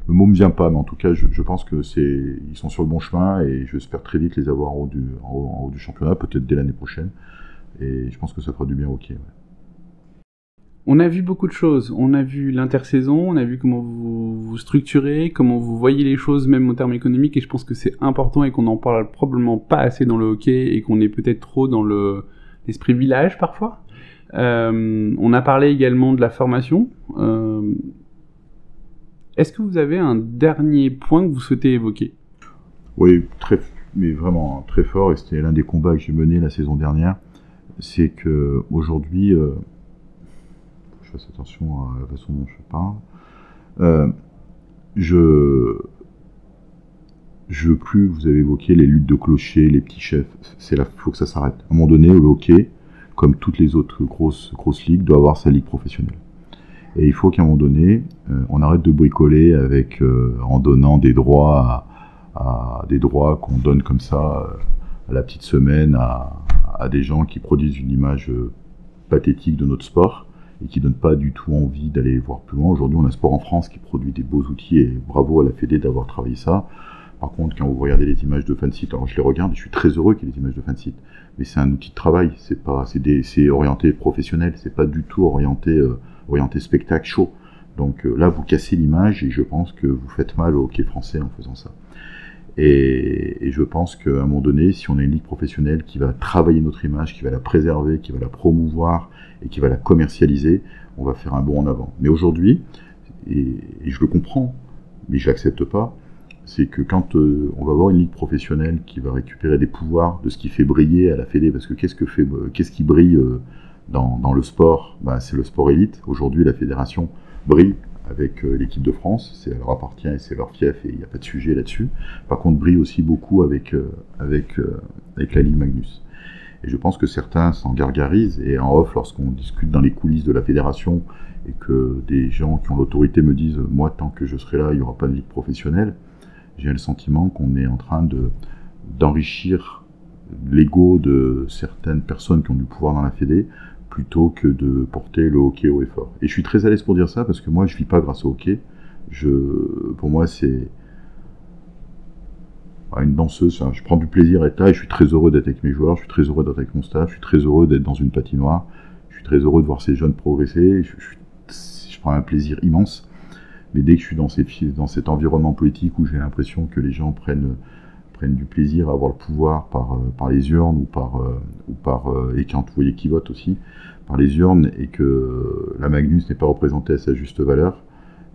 Le mot me vient pas, mais en tout cas, je, pense que c'est, ils sont sur le bon chemin et j'espère très vite les avoir en haut du championnat, peut-être dès l'année prochaine. Et je pense que ça fera du bien au hockey. Ouais. On a vu beaucoup de choses. On a vu l'intersaison, on a vu comment vous vous structurez, comment vous voyez les choses, même en termes économiques. Et je pense que c'est important et qu'on en parle probablement pas assez dans le hockey et qu'on est peut-être trop dans le l'esprit village parfois. Euh, on a parlé également de la formation. Euh, Est-ce que vous avez un dernier point que vous souhaitez évoquer? Oui, très, mais vraiment très fort. Et c'était l'un des combats que j'ai mené la saison dernière c'est que aujourd'hui, euh, je fasse attention à la façon dont je parle, euh, je je veux plus, vous avez évoqué les luttes de clochers, les petits chefs, c'est là, faut que ça s'arrête. À un moment donné, le hockey, comme toutes les autres grosses, grosses ligues, doit avoir sa ligue professionnelle. Et il faut qu'à un moment donné, euh, on arrête de bricoler avec, euh, en donnant des droits à, des droits qu'on donne comme ça la petite semaine à, des gens qui produisent une image euh, pathétique de notre sport et qui donnent pas du tout envie d'aller voir plus loin. Aujourd'hui, on a sport en France qui produit des beaux outils et bravo à la Fédé d'avoir travaillé ça. Par contre, quand vous regardez les images de fansite, alors je les regarde et je suis très heureux qu'il y ait des images de fansite, mais c'est un outil de travail, c'est pas, c'est orienté professionnel, c'est pas du tout orienté, euh, orienté spectacle, show. Donc euh, là, vous cassez l'image et je pense que vous faites mal au hockey français en faisant ça. Et, je pense qu'à un moment donné, si on a une ligue professionnelle qui va travailler notre image, qui va la préserver, qui va la promouvoir et qui va la commercialiser, on va faire un bond en avant. Mais aujourd'hui, et, je le comprends, mais je l'accepte pas, c'est que quand euh, on va avoir une ligue professionnelle qui va récupérer des pouvoirs de ce qui fait briller à la Fédé, parce que qu'est-ce que fait, qu'est-ce qui brille euh, dans, dans, le sport? Ben, C'est le sport élite. Aujourd'hui, la fédération brille avec euh, l'équipe de France, c'est leur appartient et c'est leur fief et il n'y a pas de sujet là-dessus. Par contre, brille aussi beaucoup avec, euh, avec, euh, avec la Ligue Magnus. Et je pense que certains s'en gargarisent et en off, lorsqu'on discute dans les coulisses de la fédération et que des gens qui ont l'autorité me disent moi tant que je serai là, il n'y aura pas de ligue professionnelle, j'ai le sentiment qu'on est en train de d'enrichir l'ego de certaines personnes qui ont du pouvoir dans la fédé plutôt que de porter le hockey au effort. Et je suis très à l'aise pour dire ça parce que moi, je vis pas grâce au hockey. Je, pour moi, c'est une danseuse. Je prends du plaisir à être là et je suis très heureux d'être avec mes joueurs. Je suis très heureux d'être avec mon staff. Je suis très heureux d'être dans une patinoire. Je suis très heureux de voir ces jeunes progresser. Je prends un plaisir immense. Mais dès que je suis dans, ces, dans cet environnement politique où j'ai l'impression que les gens prennent du plaisir à avoir le pouvoir par, euh, par les urnes ou par, euh, ou par euh, et quand vous voyez qui vote aussi par les urnes et que la Magnus n'est pas représentée à sa juste valeur.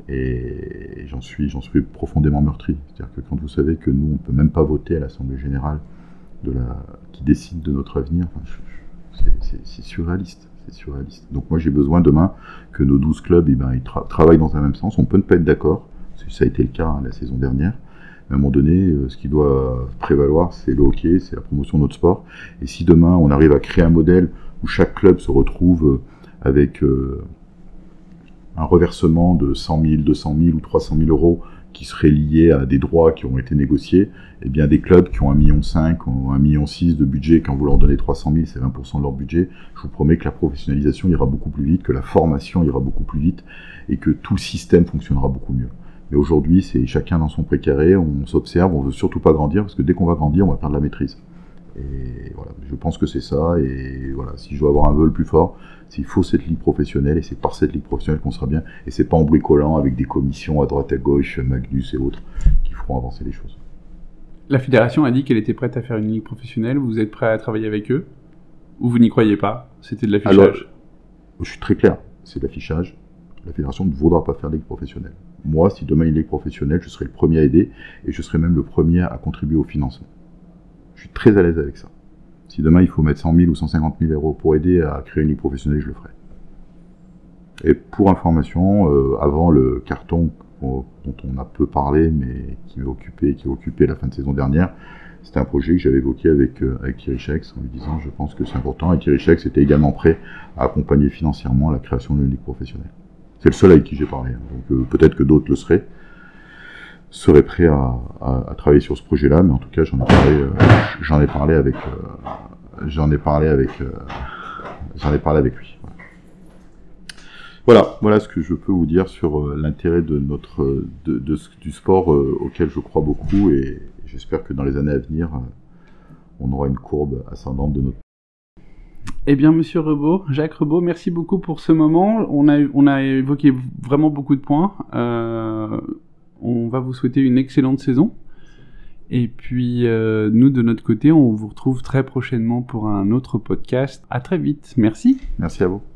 Et j'en suis j'en suis profondément meurtri. C'est-à-dire que quand vous savez que nous on peut même pas voter à l'Assemblée générale de la qui décide de notre avenir c'est surréaliste. C'est surréaliste. Donc moi j'ai besoin demain que nos 12 clubs eh ben, ils tra travaillent dans un même sens. On peut ne pas être d'accord. Ça a été le cas hein, la saison dernière à un moment donné, euh, ce qui doit prévaloir, c'est le hockey, c'est la promotion de notre sport. Et si demain, on arrive à créer un modèle où chaque club se retrouve avec un reversement de 100 000, 200 000 ou 300 000 euros qui seraient liés à des droits qui ont été négociés, eh bien des clubs qui ont 1,5 million ou 1,6 million de budget, quand vous leur donnez 300 000, c'est 20% de leur budget, je vous promets que la professionnalisation ira beaucoup plus vite, que la formation ira beaucoup plus vite, et que tout le système fonctionnera beaucoup mieux. Mais aujourd'hui, c'est chacun dans son précaré, on s'observe, on veut surtout pas grandir, parce que dès qu'on va grandir, on va perdre la maîtrise. Et voilà, je pense que c'est ça, et voilà, si je dois avoir un vol plus fort, il faut cette ligue professionnelle et c'est par cette ligue professionnelle qu'on sera bien et c'est pas en bricolant avec des commissions à droite à gauche, Magnus et autres qui feront avancer les choses. La fédération a dit qu'elle était prête à faire une ligue professionnelle. Vous êtes prêt à travailler avec eux? Ou vous n'y croyez pas? C'était de l'affichage. Alors, je suis très clair, c'est de l'affichage. La fédération ne voudra pas faire de ligue professionnelle. Moi, si demain il ligue professionnelle, je serai le premier à aider et je serai même le premier à contribuer au financement. Je suis très à l'aise avec ça. Si demain il faut mettre 100 000 ou 150 000 euros pour aider à créer une ligue professionnelle, je le ferai. Et pour information, euh, avant le carton dont on a peu parlé, mais qui occupé, occupé la fin de saison dernière, c'était un projet que j'avais évoqué avec, euh, avec Thierry en lui disant je pense que c'est important. Et Thierry était également prêt à accompagner financièrement la création d'une ligue professionnelle. C'est le seul avec qui j'ai parlé. Hein. Donc euh, peut-être que d'autres le seraient seraient prêts à, à, travailler sur ce projet-là, mais en tout cas j'en ai parlé, j'en ai parlé avec, j'en ai parlé avec, euh, j'en ai parlé avec lui. Voilà, voilà ce que je peux vous dire sur euh, l'intérêt de notre, de, du sport euh, auquel je crois beaucoup et j'espère que dans les années à venir, on aura une courbe ascendante de notre eh bien, Monsieur Rebaud, Jacques Rebaud, merci beaucoup pour ce moment. On a, évoqué vraiment beaucoup de points. on va vous souhaiter une excellente saison. Et puis, euh, nous, de notre côté, on vous retrouve très prochainement pour un autre podcast. À très vite. Merci. Merci à vous.